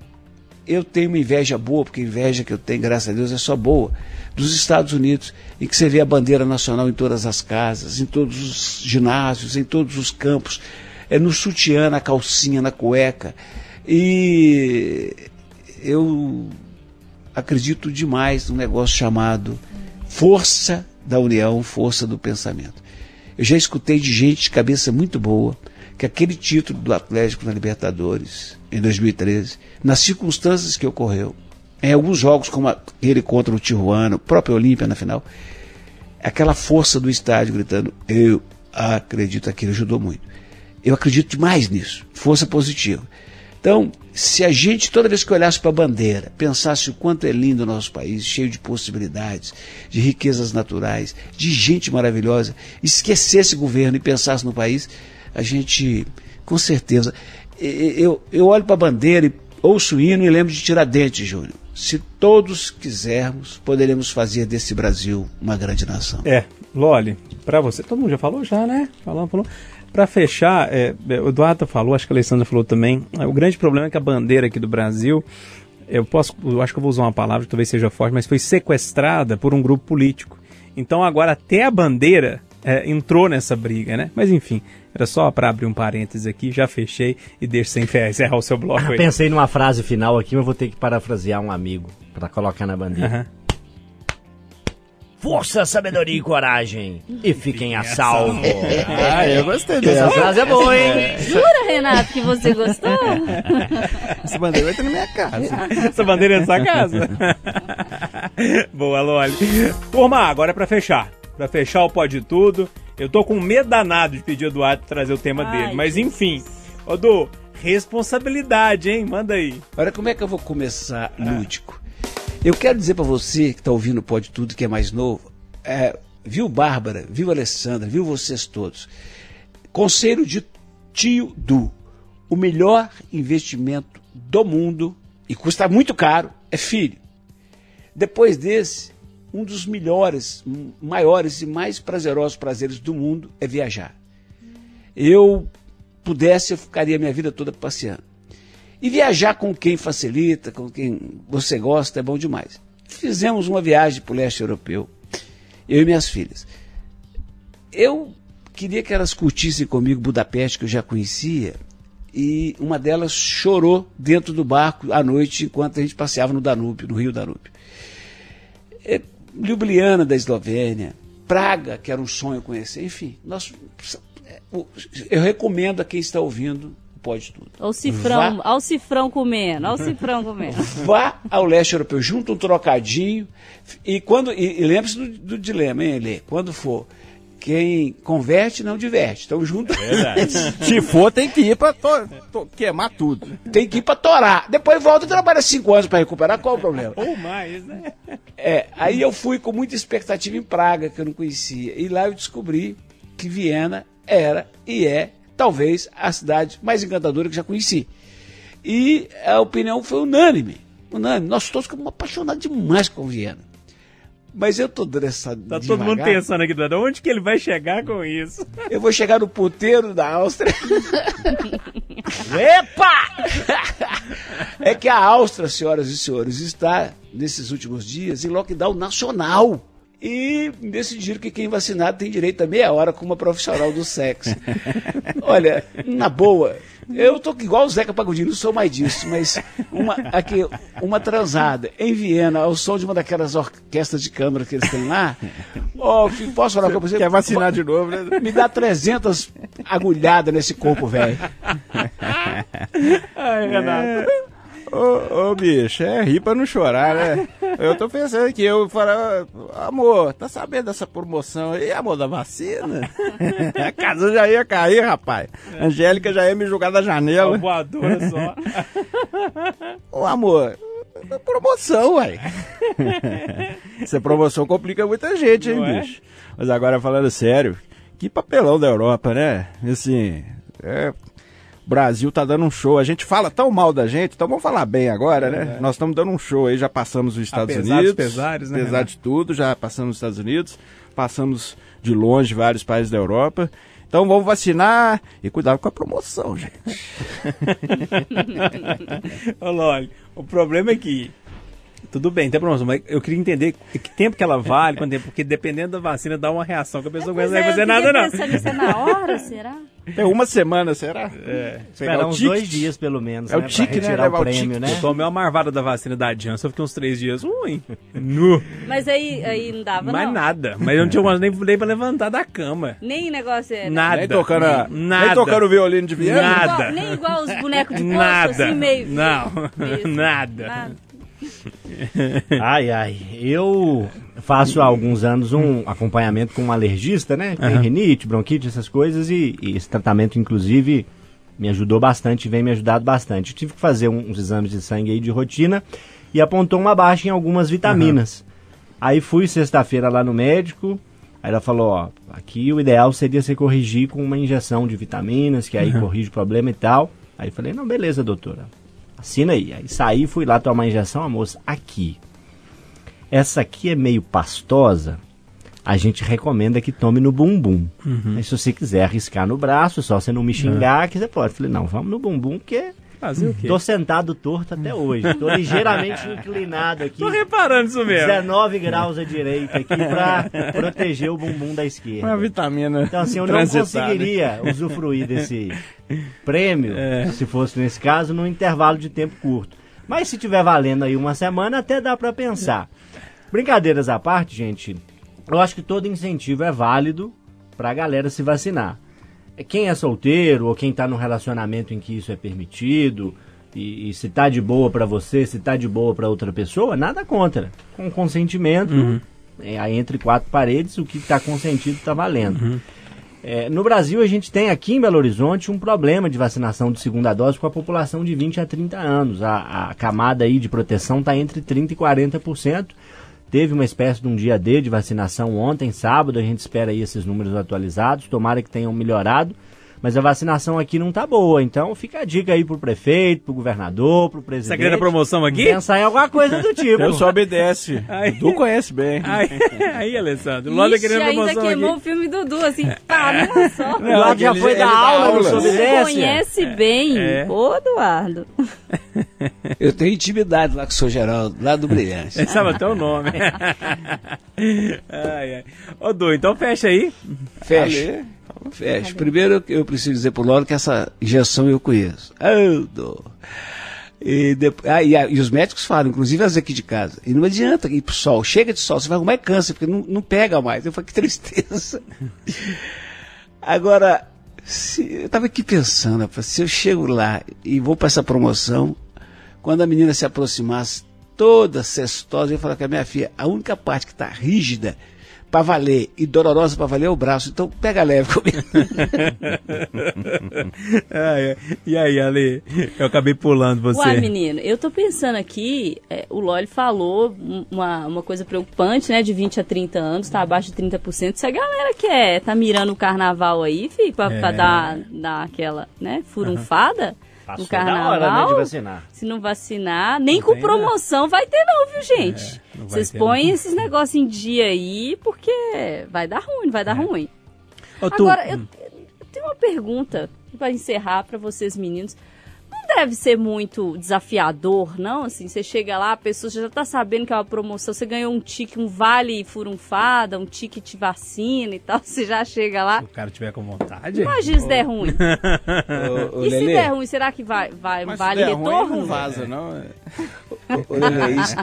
eu tenho uma inveja boa, porque a inveja que eu tenho, graças a Deus, é só boa, dos Estados Unidos, em que você vê a bandeira nacional em todas as casas, em todos os ginásios, em todos os campos, é no sutiã, na calcinha, na cueca. E eu acredito demais num negócio chamado força da união, força do pensamento. Eu já escutei de gente de cabeça muito boa que aquele título do Atlético na Libertadores em 2013, nas circunstâncias que ocorreu, Em alguns jogos, como aquele contra o Tijuana, o próprio Olímpia na final, aquela força do estádio gritando, eu acredito, aquilo ajudou muito. Eu acredito demais nisso, força positiva. Então, se a gente, toda vez que olhasse para a bandeira, pensasse o quanto é lindo o nosso país, cheio de possibilidades, de riquezas naturais, de gente maravilhosa, esquecesse o governo e pensasse no país, a gente, com certeza. Eu, eu olho para a bandeira e ouço o hino e lembro de Tiradentes, Júnior. Se todos quisermos, poderemos fazer desse Brasil uma grande nação. É, Loli, para você, todo mundo já falou já, né? Falou, falou. Para fechar, é, é, o Eduardo falou, acho que a Alessandra falou também, é, o grande problema é que a bandeira aqui do Brasil, eu posso, eu acho que eu vou usar uma palavra que talvez seja forte, mas foi sequestrada por um grupo político. Então agora até a bandeira é, entrou nessa briga, né? Mas enfim, era só para abrir um parênteses aqui, já fechei e deixo sem fé encerrar o seu bloco. Ah, pensei numa frase final aqui, mas vou ter que parafrasear um amigo para colocar na bandeira. Uhum. Força, sabedoria e coragem. E fiquem a salvo. [LAUGHS] ah, eu gostei dessa. Essa frase é boa, hein? Jura, Renato, que você gostou? [LAUGHS] Essa bandeira vai estar na minha casa. Essa bandeira é na sua casa? boa, Loli. Turma, agora é pra fechar. Pra fechar o Pode Tudo. Eu tô com medo danado de pedir o Eduardo trazer o tema Ai, dele. Mas enfim. Ô, Du, responsabilidade, hein? Manda aí. Olha como é que eu vou começar lúdico. Eu quero dizer para você que está ouvindo Pode Tudo, que é mais novo, é, viu Bárbara, viu Alessandra, viu vocês todos. Conselho de tio Du. O melhor investimento do mundo, e custa muito caro, é filho. Depois desse, um dos melhores, maiores e mais prazerosos prazeres do mundo é viajar. Eu pudesse, eu ficaria minha vida toda passeando. E viajar com quem facilita, com quem você gosta, é bom demais. Fizemos uma viagem para o leste europeu, eu e minhas filhas. Eu queria que elas curtissem comigo Budapeste, que eu já conhecia, e uma delas chorou dentro do barco à noite enquanto a gente passeava no Danúbio, no Rio Danúbio. É, Ljubljana da Eslovênia, Praga, que era um sonho conhecer, enfim, nós, eu recomendo a quem está ouvindo pode tudo. Olha o cifrão, Vá... o cifrão comendo, olha o cifrão comendo. [LAUGHS] Vá ao leste europeu, junta um trocadinho e quando e, e lembre-se do, do, dilema, hein, Lê? Quando for quem converte não diverte. Então junto. É [LAUGHS] Se for, tem que ir para queimar tudo. Tem que ir para torar. Depois volta e trabalha cinco anos para recuperar. Qual o problema? Ou mais, né? É, aí eu fui com muita expectativa em Praga, que eu não conhecia. E lá eu descobri que Viena era e é talvez a cidade mais encantadora que já conheci. E a opinião foi unânime. Unânime. Nós todos ficamos apaixonados demais com Viena. Mas eu tô essa. Tá todo mundo pensando aqui, Dada, onde que ele vai chegar com isso? Eu vou chegar no puteiro da Áustria. [LAUGHS] Epa! é que a Áustria, senhoras e senhores, está, nesses últimos dias, em lockdown nacional e decidiram que quem vacinado tem direito a meia hora com uma profissional do sexo. [LAUGHS] Olha, na boa, eu tô igual o Zeca Pagodinho, não sou mais disso, mas uma, aqui, uma transada em Viena, ao som de uma daquelas orquestras de câmara que eles têm lá. Oh, posso falar com você? Quer vacinar de novo, né? Me dá 300 agulhadas nesse corpo, velho. Ai, Renato. Ô, ô, bicho, é rir pra não chorar, né? Eu tô pensando aqui, eu falo, amor, tá sabendo dessa promoção aí, amor, da vacina? [LAUGHS] A casa já ia cair, rapaz. É. Angélica já ia me jogar da janela. Uma voadora só. [LAUGHS] Ô, amor, promoção, uai. [LAUGHS] Essa promoção complica muita gente, hein, é? bicho? Mas agora, falando sério, que papelão da Europa, né? Assim, é Brasil tá dando um show. A gente fala tão mal da gente, então vamos falar bem agora, né? É. Nós estamos dando um show aí, já passamos os Estados Apesar Unidos. Pesares, né, apesar de tudo, já passamos os Estados Unidos, passamos de longe vários países da Europa. Então vamos vacinar e cuidar com a promoção, gente. [LAUGHS] Ô, Loli, o problema é que tudo bem, tem problema, mas eu queria entender que tempo que ela vale, quanto tempo, porque dependendo da vacina dá uma reação que a pessoa é, não vai fazer nada, não. Pensando na hora, será? É uma semana, será? É. Esperar uns dois dias, pelo menos, É o né, tique, né? Levar o prêmio, né? Eu tomei uma marvada da vacina da Janssen, eu fiquei uns três dias ruim. [LAUGHS] Nu. Mas aí, aí não dava, Mas não? nada. Mas eu não tinha mais nem, nem pra levantar da cama. Nem negócio era... Nada. Nem tocando, a- Nada. nem tocando violino de Viena? Nada. Igual- nem igual os bonecos de poço, Nada. assim, meio... Não. Nada. Nada. Ai, ai. Eu faço há alguns anos um acompanhamento com um alergista, né? Tem uhum. rinite, bronquite, essas coisas, e, e, esse tratamento, inclusive, me ajudou bastante, vem me ajudado bastante. Eu tive que fazer uns exames de sangue aí de rotina e apontou uma baixa em algumas vitaminas. Uhum. Aí fui sexta-feira lá no médico, aí ela falou, ó, aqui o ideal seria você corrigir com uma injeção de vitaminas, que aí uhum. corrige o problema e tal. Aí falei, não, beleza, doutora. Assina aí. Aí saí, fui lá tomar a injeção, a moça, aqui. Essa aqui é meio pastosa, a gente recomenda que tome no bumbum. Uhum. Mas se você quiser arriscar no braço, só você não me xingar, uhum. que você pode. Falei, não, vamos no bumbum, porque Fazer o quê? Tô sentado torto até hoje. Tô ligeiramente [LAUGHS] inclinado aqui. Tô reparando isso mesmo. 19 graus à direita aqui pra proteger o bumbum da esquerda. Uma vitamina. Então, assim, eu não conseguiria usufruir desse prêmio, é. se fosse nesse caso, num intervalo de tempo curto. Mas se tiver valendo aí uma semana, até dá para pensar. Brincadeiras à parte, gente, eu acho que todo incentivo é válido pra galera se vacinar quem é solteiro ou quem está num relacionamento em que isso é permitido e, e se tá de boa para você, se tá de boa para outra pessoa, nada contra. Com consentimento, uhum. é, entre quatro paredes, o que está consentido está valendo. Uhum. É, no Brasil, a gente tem aqui em Belo Horizonte um problema de vacinação de segunda dose com a população de 20 a 30 anos. A, a camada aí de proteção está entre 30% e 40%. Teve uma espécie de um dia D de vacinação ontem, sábado, a gente espera aí esses números atualizados, tomara que tenham melhorado. Mas a vacinação aqui não tá boa, então fica a dica aí pro prefeito, pro governador, pro presidente. Você querendo a promoção aqui? Pensar em alguma coisa do [LAUGHS] tipo. Eu só obedece. Aí, Dudu conhece bem. Aí, [LAUGHS] aí Alessandro, o Lorde querendo promoção ainda queimou aqui. o filme Dudu, assim, pá, numa só. [LAUGHS] Não, o Lorde já foi dar aula, aula no Sobedécia. Conhece bem, é. Ô, Eduardo. Eu tenho intimidade lá com o seu Geraldo, lá do Brilhante. Você sabe até o nome. ai, ai. Ô, Du, então fecha aí. Fecha. Fecha. Primeiro eu preciso dizer pro Loro que essa injeção eu conheço. Oh, e, depois, ah, e, e, os médicos falam, inclusive as aqui de casa, e não adianta ir pro sol, chega de sol, você vai arrumar câncer, porque não, não pega mais. Eu falei, que tristeza. [LAUGHS] Agora, se, eu estava aqui pensando, se eu chego lá e vou para essa promoção, quando a menina se aproximasse, toda cestosa, eu ia falar com a minha filha, a única parte que está rígida para valer e dolorosa para valer é o braço. Então pega leve comigo. [LAUGHS] ah, é. E aí, Ale? Eu acabei pulando você. Uai, menino, eu tô pensando aqui, é, o Loli falou uma, uma coisa preocupante, né? De 20 a 30 anos, tá abaixo de 30%. Se a galera quer tá mirando o carnaval aí, filho, pra, é. pra dar, dar aquela, né, furunfada. Uhum Passou no carnaval. Hora, né, de vacinar. Se não vacinar, nem não com promoção vai ter não, viu, gente? É, Vocês põem esses negócios em dia aí, porque vai dar ruim, vai dar é. ruim. Ô, tu... Agora, eu, eu tenho uma pergunta para encerrar para vocês meninos deve ser muito desafiador, não? Assim, você chega lá, a pessoa já tá sabendo que é uma promoção, você ganhou um tique, um vale furunfada, um ticket vacina e tal, [LAUGHS] você já chega lá. Se o cara tiver com vontade. Imagina se der ruim. [LAUGHS] e Lelê, se der ruim, será que vai, vai vale retorno? Ruim, não vaza, não. Lelê, isso,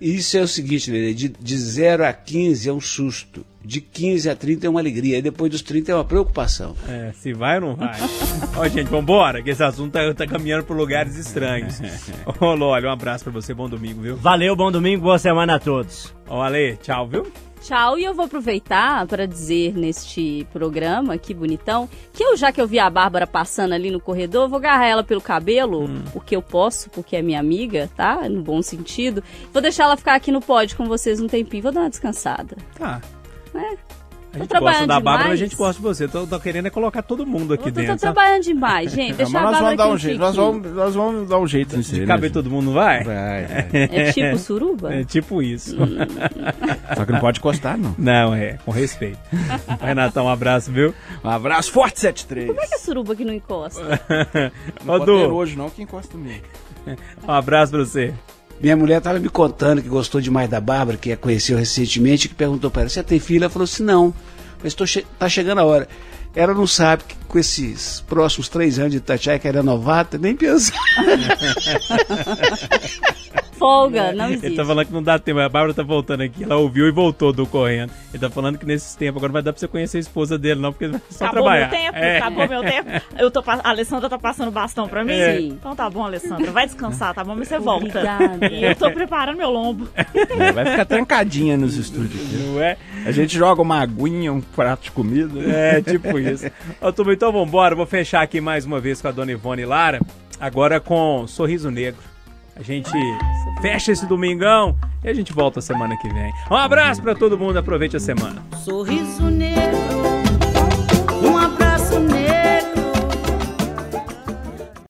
isso, é o seguinte, Lelê, de 0 a 15 é um susto de 15 a 30 é uma alegria, e depois dos 30 é uma preocupação. É, se vai ou não vai. [LAUGHS] Ó, gente, vambora, que esse assunto tá, tá caminhando por lugares estranhos. [LAUGHS] Ô, Lólio, um abraço pra você, bom domingo, viu? Valeu, bom domingo, boa semana a todos. Ó, Ale, tchau, viu? Tchau, e eu vou aproveitar para dizer neste programa, que bonitão, que eu, já que eu vi a Bárbara passando ali no corredor, vou agarrar ela pelo cabelo, hum. o que eu posso, porque é minha amiga, tá? No bom sentido. Vou deixar ela ficar aqui no pódio com vocês um tempinho, vou dar uma descansada. Tá né? A gente gosta da Bárbara, a gente gosta de você. Tô, tô querendo é colocar todo mundo aqui eu tô, dentro. Tô trabalhando demais, gente. Deixa nós vamos dar um jeito. Nós vamos, nós vamos dar um jeito nisso. De caber todo mundo, vai? Vai. É tipo suruba? É tipo isso. Hum. [LAUGHS] Só que não pode encostar, não. Não, é. Com respeito. [LAUGHS] Renatão, um abraço, viu? Um abraço forte, 73. Como é que é suruba que não encosta? não pode ter hoje não que encosta mesmo. [LAUGHS] Um abraço pra você. Minha mulher estava me contando que gostou demais da Bárbara, que a conheceu recentemente, que perguntou para ela, você tem filha? Ela falou assim, não, mas tô che tá chegando a hora. Ela não sabe que com esses próximos três anos de Tatiai, que era novata, nem pensar. [LAUGHS] folga, não existe. Ele tá falando que não dá tempo. A Bárbara tá voltando aqui. Ela ouviu e voltou do correndo. Ele tá falando que nesses tempos agora não vai dar pra você conhecer a esposa dele, não, porque vai só acabou trabalhar. meu tempo, É. acabou meu tempo. Eu tô, a Alessandra tá passando bastão pra mim? É. Então tá bom, Alessandra. Vai descansar, tá bom? Mas você [LAUGHS] volta. Obrigada. E eu tô preparando meu lombo. É, vai ficar trancadinha nos estúdios. aqui. Não é? A gente joga uma aguinha, um prato de comida. É, tipo isso. Ô, turma, então vambora. Vou fechar aqui mais uma vez com a dona Ivone Lara. Agora com Sorriso Negro. A gente fecha esse domingão e a gente volta semana que vem. Um abraço para todo mundo, aproveite a semana. Sorriso negro, um abraço.